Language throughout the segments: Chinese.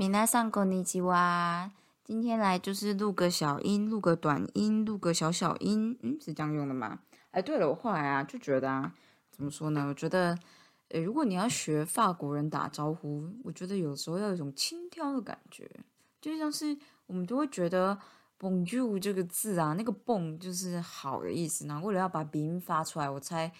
米娜上过尼基哇，今天来就是录个小音，录个短音，录个小小音，嗯，是这样用的吗？哎，对了，我后来啊就觉得啊，怎么说呢？我觉得，呃，如果你要学法国人打招呼，我觉得有时候要有一种轻佻的感觉，就像是我们都会觉得 “bonjour” 这个字啊，那个 “bon” 就是好的意思。然后为了要把鼻音发出来，我猜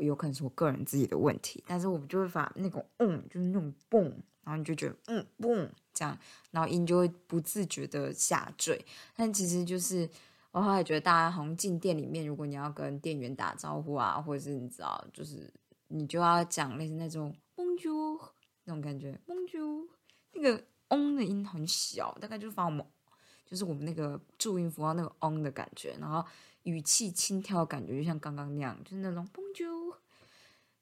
有可能是我个人自己的问题，但是我们就会发那种“嗯”，就是那种 “bon”。然后你就觉得嗯嘣这样，然后音就会不自觉的下坠。但其实就是我后来觉得，大家好像进店里面，如果你要跟店员打招呼啊，或者是你知道，就是你就要讲类似那种 Bonjour 那种感觉，Bonjour 那个 on 的音很小，大概就是发我们就是我们那个注音符号那个 on 的感觉，然后语气轻佻的感觉，就像刚刚那样，就是那种 Bonjour。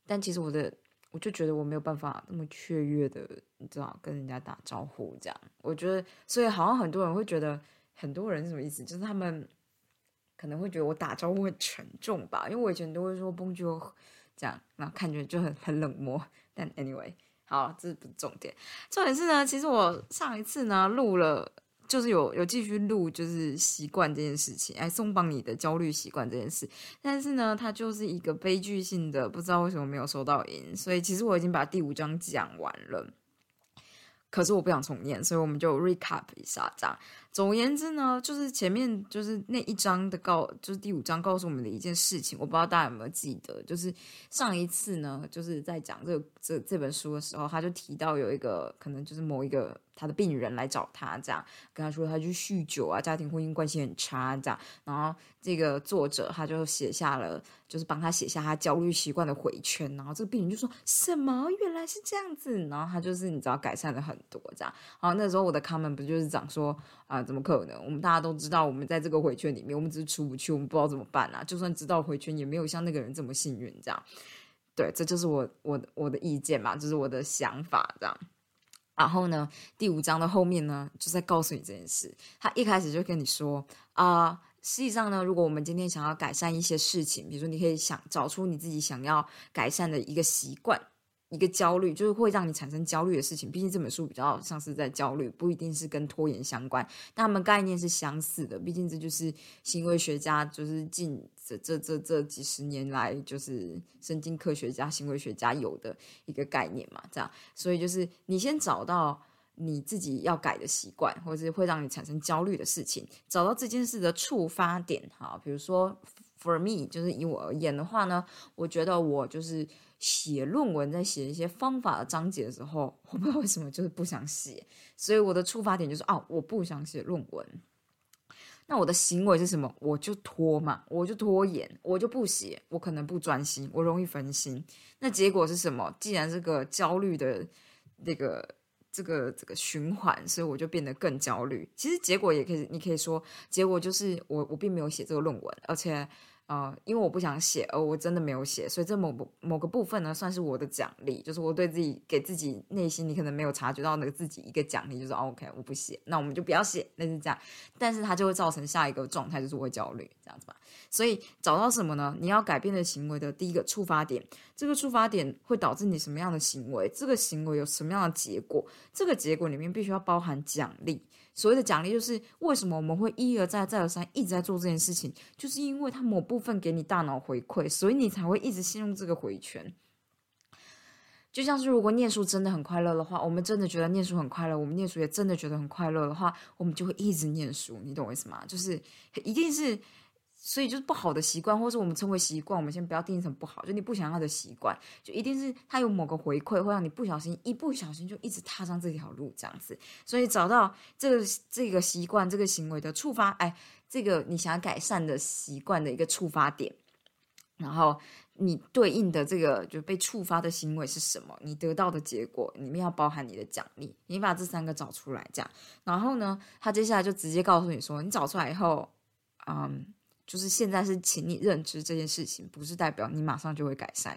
但其实我的。我就觉得我没有办法那么雀跃的，你知道，跟人家打招呼这样。我觉得，所以好像很多人会觉得，很多人什么意思？就是他们可能会觉得我打招呼很沉重吧，因为我以前都会说 Bonjour 这样，然后看起来就很很冷漠。但 anyway，好，这不是重点。重点是呢，其实我上一次呢录了。就是有有继续录，就是习惯这件事情，哎，松绑你的焦虑习惯这件事。但是呢，它就是一个悲剧性的，不知道为什么没有收到音，所以其实我已经把第五章讲完了。可是我不想重念，所以我们就 recap 一下这样。总而言之呢，就是前面就是那一章的告，就是第五章告诉我们的一件事情，我不知道大家有没有记得，就是上一次呢，就是在讲这这这本书的时候，他就提到有一个可能就是某一个他的病人来找他，这样跟他说他去酗酒啊，家庭婚姻关系很差这样，然后这个作者他就写下了。就是帮他写下他焦虑习惯的回圈，然后这个病人就说什么原来是这样子，然后他就是你知道改善了很多这样。然后那时候我的 comment 不就是讲说啊，怎么可能？我们大家都知道，我们在这个回圈里面，我们只是出不去，我们不知道怎么办啊。就算知道回圈，也没有像那个人这么幸运这样。对，这就是我我我的意见嘛，这是我的想法这样。然后呢，第五章的后面呢，就在告诉你这件事。他一开始就跟你说啊。实际上呢，如果我们今天想要改善一些事情，比如说你可以想找出你自己想要改善的一个习惯、一个焦虑，就是会让你产生焦虑的事情。毕竟这本书比较像是在焦虑，不一定是跟拖延相关，但他们概念是相似的。毕竟这就是行为学家，就是近这这这这几十年来，就是神经科学家、行为学家有的一个概念嘛。这样，所以就是你先找到。你自己要改的习惯，或者是会让你产生焦虑的事情，找到这件事的触发点，哈，比如说，for me，就是以我而言的话呢，我觉得我就是写论文，在写一些方法的章节的时候，我不知道为什么就是不想写，所以我的出发点就是哦，我不想写论文。那我的行为是什么？我就拖嘛，我就拖延，我就不写，我可能不专心，我容易分心。那结果是什么？既然这个焦虑的那个。这个这个循环，所以我就变得更焦虑。其实结果也可以，你可以说结果就是我我并没有写这个论文，而且。呃，因为我不想写，而我真的没有写，所以这某某个部分呢，算是我的奖励，就是我对自己给自己内心，你可能没有察觉到那个自己一个奖励，就是 OK，我不写，那我们就不要写，那是这样。但是它就会造成下一个状态，就是我会焦虑，这样子吧。所以找到什么呢？你要改变的行为的第一个触发点，这个触发点会导致你什么样的行为？这个行为有什么样的结果？这个结果里面必须要包含奖励。所谓的奖励，就是为什么我们会一而再、再而三一直在做这件事情，就是因为它某部分给你大脑回馈，所以你才会一直陷入这个回圈。就像是如果念书真的很快乐的话，我们真的觉得念书很快乐，我们念书也真的觉得很快乐的话，我们就会一直念书。你懂我意思吗？就是一定是。所以就是不好的习惯，或是我们称为习惯，我们先不要定义成不好，就你不想要的习惯，就一定是它有某个回馈，会让你不小心一不小心就一直踏上这条路这样子。所以找到这个这个习惯、这个行为的触发，哎，这个你想要改善的习惯的一个触发点，然后你对应的这个就被触发的行为是什么？你得到的结果里面要包含你的奖励，你把这三个找出来，这样，然后呢，他接下来就直接告诉你说，你找出来以后，嗯。就是现在是，请你认知这件事情，不是代表你马上就会改善。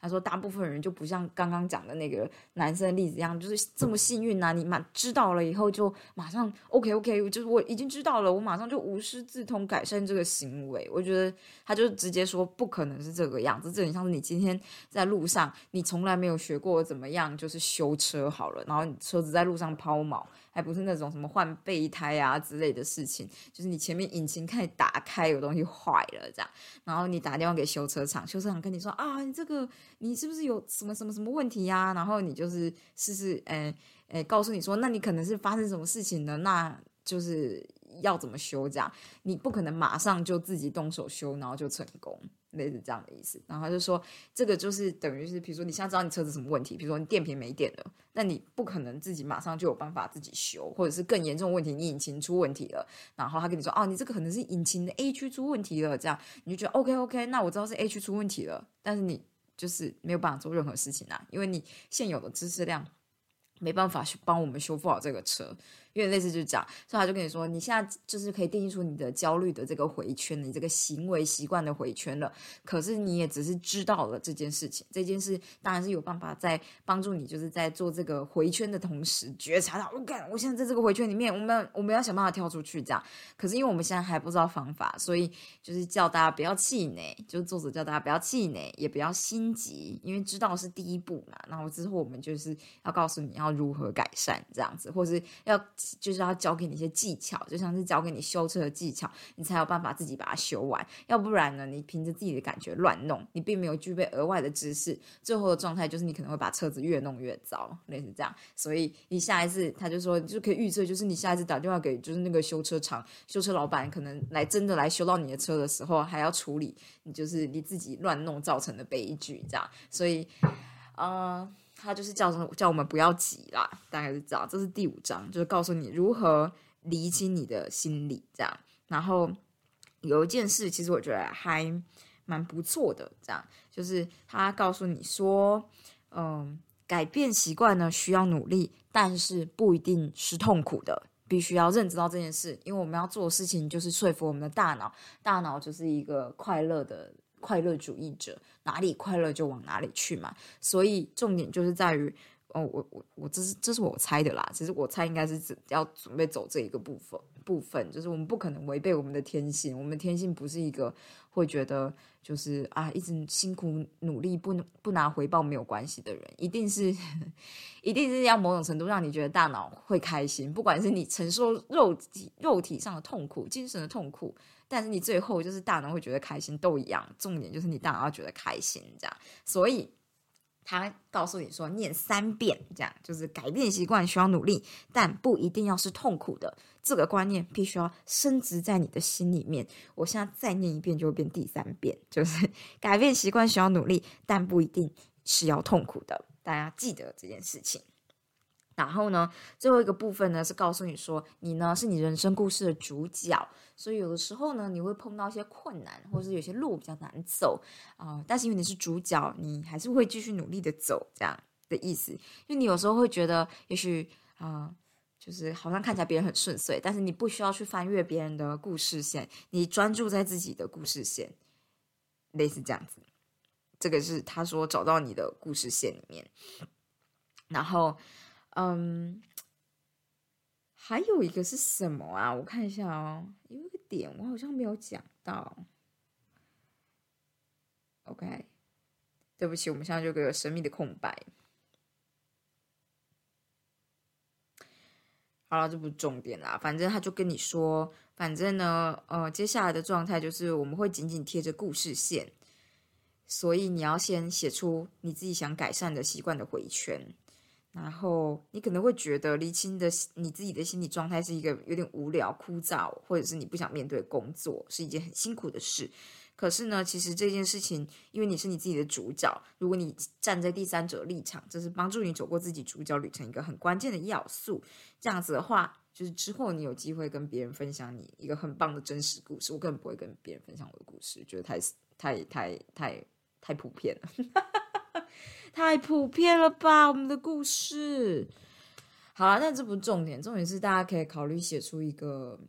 他说大部分人就不像刚刚讲的那个男生的例子一样，就是这么幸运呐，你马知道了以后就马上 OK OK，就是我已经知道了，我马上就无师自通改善这个行为。我觉得他就直接说不可能是这个样子，这很像是你今天在路上，你从来没有学过怎么样就是修车好了，然后你车子在路上抛锚。还不是那种什么换备胎啊之类的事情，就是你前面引擎开始打开，有东西坏了这样，然后你打电话给修车厂，修车厂跟你说啊，你这个你是不是有什么什么什么问题呀？然后你就是试试，诶诶，告诉你说，那你可能是发生什么事情了？那就是要怎么修这样，你不可能马上就自己动手修，然后就成功。类似这样的意思，然后他就说，这个就是等于是，比如说你现在知道你车子什么问题，比如说你电瓶没电了，那你不可能自己马上就有办法自己修，或者是更严重问题，你引擎出问题了，然后他跟你说，哦，你这个可能是引擎的 A 区出问题了，这样。你就觉得 OK OK，那我知道是 A 区出问题了，但是你就是没有办法做任何事情啊，因为你现有的知识量没办法去帮我们修复好这个车。有点类似就是这样，所以他就跟你说，你现在就是可以定义出你的焦虑的这个回圈，你这个行为习惯的回圈了。可是你也只是知道了这件事情，这件事当然是有办法在帮助你，就是在做这个回圈的同时觉察到，我感我现在在这个回圈里面，我们我们要想办法跳出去这样。可是因为我们现在还不知道方法，所以就是叫大家不要气馁，就是作者叫大家不要气馁，也不要心急，因为知道是第一步嘛。然后之后我们就是要告诉你要如何改善这样子，或是要。就是要教给你一些技巧，就像是教给你修车的技巧，你才有办法自己把它修完。要不然呢，你凭着自己的感觉乱弄，你并没有具备额外的知识，最后的状态就是你可能会把车子越弄越糟，类似这样。所以你下一次，他就说就可以预测，就是你下一次打电话给就是那个修车厂修车老板，可能来真的来修到你的车的时候，还要处理你就是你自己乱弄造成的悲剧，这样。所以，呃。他就是叫叫我们不要急啦，大概是这样。这是第五章，就是告诉你如何理清你的心理，这样。然后有一件事，其实我觉得还蛮不错的，这样就是他告诉你说，嗯，改变习惯呢需要努力，但是不一定是痛苦的，必须要认知到这件事，因为我们要做的事情就是说服我们的大脑，大脑就是一个快乐的。快乐主义者哪里快乐就往哪里去嘛，所以重点就是在于，哦，我我我这是这是我猜的啦，其实我猜应该是要准备走这一个部分部分，就是我们不可能违背我们的天性，我们天性不是一个会觉得就是啊一直辛苦努力不不拿回报没有关系的人，一定是 一定是要某种程度让你觉得大脑会开心，不管是你承受肉体肉体上的痛苦，精神的痛苦。但是你最后就是大脑会觉得开心，都一样。重点就是你大脑要觉得开心，这样。所以他告诉你说，念三遍，这样就是改变习惯需要努力，但不一定要是痛苦的。这个观念必须要升值在你的心里面。我现在再念一遍，就会变第三遍，就是改变习惯需要努力，但不一定是要痛苦的。大家记得这件事情。然后呢，最后一个部分呢是告诉你说，你呢是你人生故事的主角，所以有的时候呢你会碰到一些困难，或者是有些路比较难走啊，但是因为你是主角，你还是会继续努力的走这样的意思。因为你有时候会觉得，也许啊，就是好像看起来别人很顺遂，但是你不需要去翻阅别人的故事线，你专注在自己的故事线，类似这样子。这个是他说找到你的故事线里面，然后。嗯，还有一个是什么啊？我看一下哦，有一个点我好像没有讲到。OK，对不起，我们现在就个神秘的空白。好了，这不是重点啦，反正他就跟你说，反正呢，呃，接下来的状态就是我们会紧紧贴着故事线，所以你要先写出你自己想改善的习惯的回圈。然后你可能会觉得离清的你自己的心理状态是一个有点无聊、枯燥，或者是你不想面对工作是一件很辛苦的事。可是呢，其实这件事情，因为你是你自己的主角，如果你站在第三者立场，这是帮助你走过自己主角旅程一个很关键的要素。这样子的话，就是之后你有机会跟别人分享你一个很棒的真实故事。我根本不会跟别人分享我的故事，觉得太太太太太普遍了。太普遍了吧，我们的故事。好了，那这不重点，重点是大家可以考虑写出一个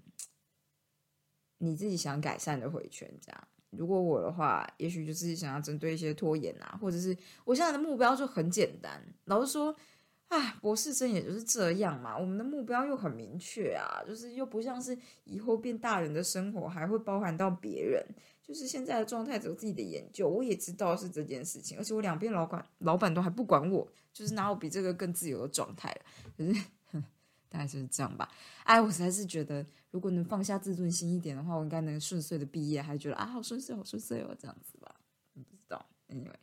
你自己想改善的回圈，这样如果我的话，也许就是想要针对一些拖延啊，或者是我现在的目标就很简单，老实说，啊，博士生也就是这样嘛。我们的目标又很明确啊，就是又不像是以后变大人的生活还会包含到别人。就是现在的状态只有自己的研究，我也知道是这件事情，而且我两边老板老板都还不管我，就是哪有比这个更自由的状态了？可是 大概就是这样吧。哎，我实在是觉得，如果能放下自尊心一点的话，我应该能顺遂的毕业，还觉得啊，好顺遂，好顺遂哦，这样子吧。不知道，Anyway，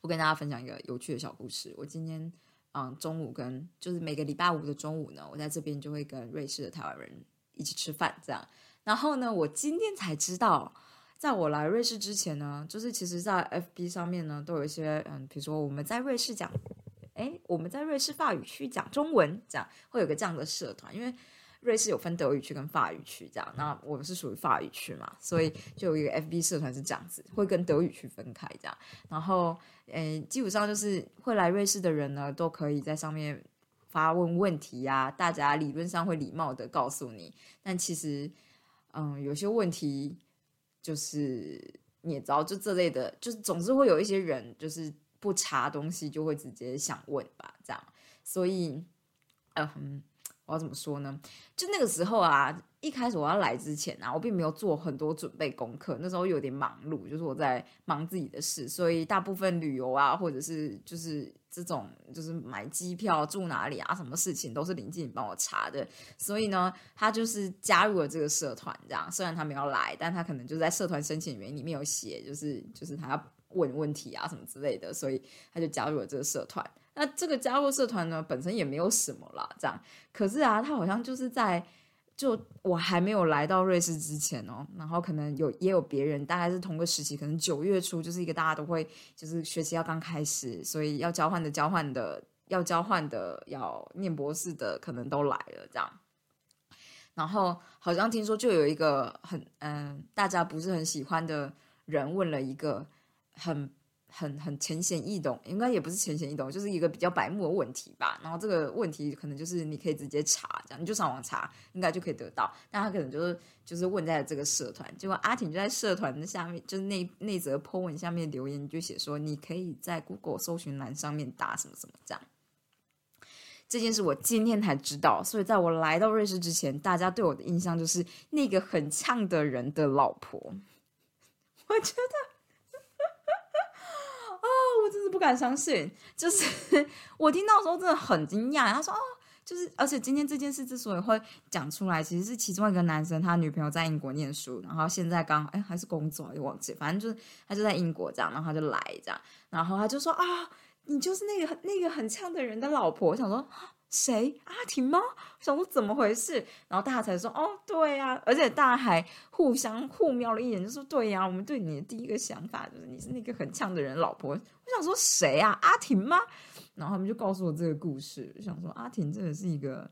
我跟大家分享一个有趣的小故事。我今天嗯中午跟就是每个礼拜五的中午呢，我在这边就会跟瑞士的台湾人一起吃饭，这样。然后呢，我今天才知道，在我来瑞士之前呢，就是其实，在 FB 上面呢，都有一些嗯，比如说我们在瑞士讲，哎，我们在瑞士法语区讲中文，这样会有个这样的社团，因为瑞士有分德语区跟法语区，这样，那我们是属于法语区嘛，所以就有一个 FB 社团是这样子，会跟德语区分开这样。然后，诶，基本上就是会来瑞士的人呢，都可以在上面发问问题呀，大家理论上会礼貌的告诉你，但其实。嗯，有些问题就是你也知道，就这类的，就是总是会有一些人就是不查东西就会直接想问吧，这样。所以，嗯，我要怎么说呢？就那个时候啊，一开始我要来之前啊，我并没有做很多准备功课，那时候有点忙碌，就是我在忙自己的事，所以大部分旅游啊，或者是就是。这种就是买机票住哪里啊，什么事情都是林静帮我查的，所以呢，他就是加入了这个社团，这样虽然他没有来，但他可能就在社团申请原因里面有写，就是就是他要问问题啊什么之类的，所以他就加入了这个社团。那这个加入社团呢，本身也没有什么啦，这样，可是啊，他好像就是在。就我还没有来到瑞士之前哦，然后可能有也有别人，大概是同个时期，可能九月初就是一个大家都会就是学习要刚开始，所以要交换的交换的要交换的要念博士的可能都来了这样，然后好像听说就有一个很嗯大家不是很喜欢的人问了一个很。很很浅显易懂，应该也不是浅显易懂，就是一个比较白目的问题吧。然后这个问题可能就是你可以直接查，这样你就上网查，应该就可以得到。但他可能就是就是问在这个社团，结果阿婷就在社团的下面，就是那那则 po 文下面留言，就写说你可以在 Google 搜寻栏上面打什么什么这样。这件事我今天才知道，所以在我来到瑞士之前，大家对我的印象就是那个很呛的人的老婆。我觉得。我真是不敢相信，就是 我听到的时候真的很惊讶。他说：“哦，就是，而且今天这件事之所以会讲出来，其实是其中一个男生，他女朋友在英国念书，然后现在刚哎还是工作，又忘记，反正就是他就在英国这样，然后他就来这样，然后他就说啊，你就是那个那个很呛的人的老婆。我想说。”谁阿婷吗？想说怎么回事，然后大家才说哦，对呀，而且大家还互相互瞄了一眼，就说对呀，我们对你的第一个想法就是你是那个很呛的人老婆。我想说谁啊？阿婷吗？然后他们就告诉我这个故事，想说阿婷真的是一个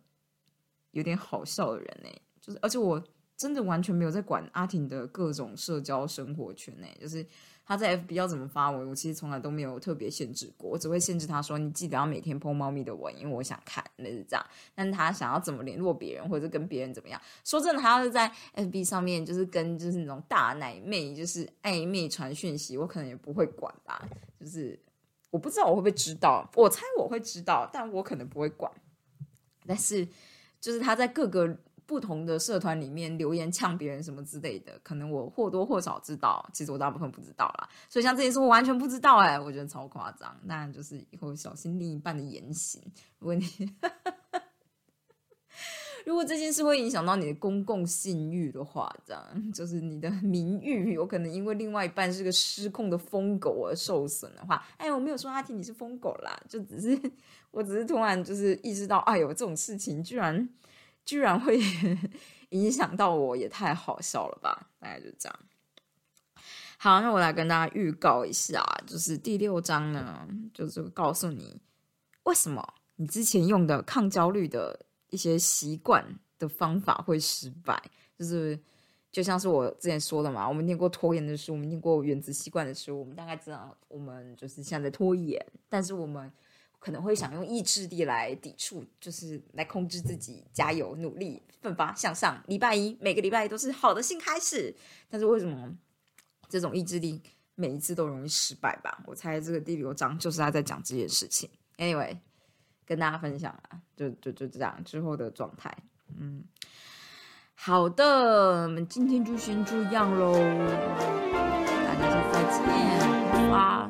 有点好笑的人呢，就是而且我真的完全没有在管阿婷的各种社交生活圈呢，就是。他在 FB 要怎么发文，我其实从来都没有特别限制过，我只会限制他说你记得要每天 po 猫咪的文，因为我想看，那是这样。但他想要怎么联络别人，或者跟别人怎么样？说真的，他要是在 FB 上面，就是跟就是那种大奶妹，就是暧昧传讯息，我可能也不会管吧。就是我不知道我会不会知道，我猜我会知道，但我可能不会管。但是就是他在各个。不同的社团里面留言呛别人什么之类的，可能我或多或少知道，其实我大部分不知道啦。所以像这件事，我完全不知道哎，我觉得超夸张。当然就是以后小心另一半的言行。如果你 如果这件事会影响到你的公共信誉的话，这样就是你的名誉有可能因为另外一半是个失控的疯狗而受损的话，哎，我没有说阿婷你是疯狗啦，就只是我只是突然就是意识到，哎呦，这种事情居然。居然会 影响到我，也太好笑了吧！大概就这样。好，那我来跟大家预告一下，就是第六章呢，就是告诉你为什么你之前用的抗焦虑的一些习惯的方法会失败。就是就像是我之前说的嘛，我们念过拖延的书，我们念过原子习惯的书，我们大概知道我们就是现在拖延，但是我们。可能会想用意志力来抵触，就是来控制自己，加油努力，奋发向上。礼拜一每个礼拜一都是好的新开始，但是为什么这种意志力每一次都容易失败吧。我猜这个第六章就是他在讲这件事情。Anyway，跟大家分享啊，就就就这样之后的状态。嗯，好的，我们今天就先这样喽，大家下次再见，拜。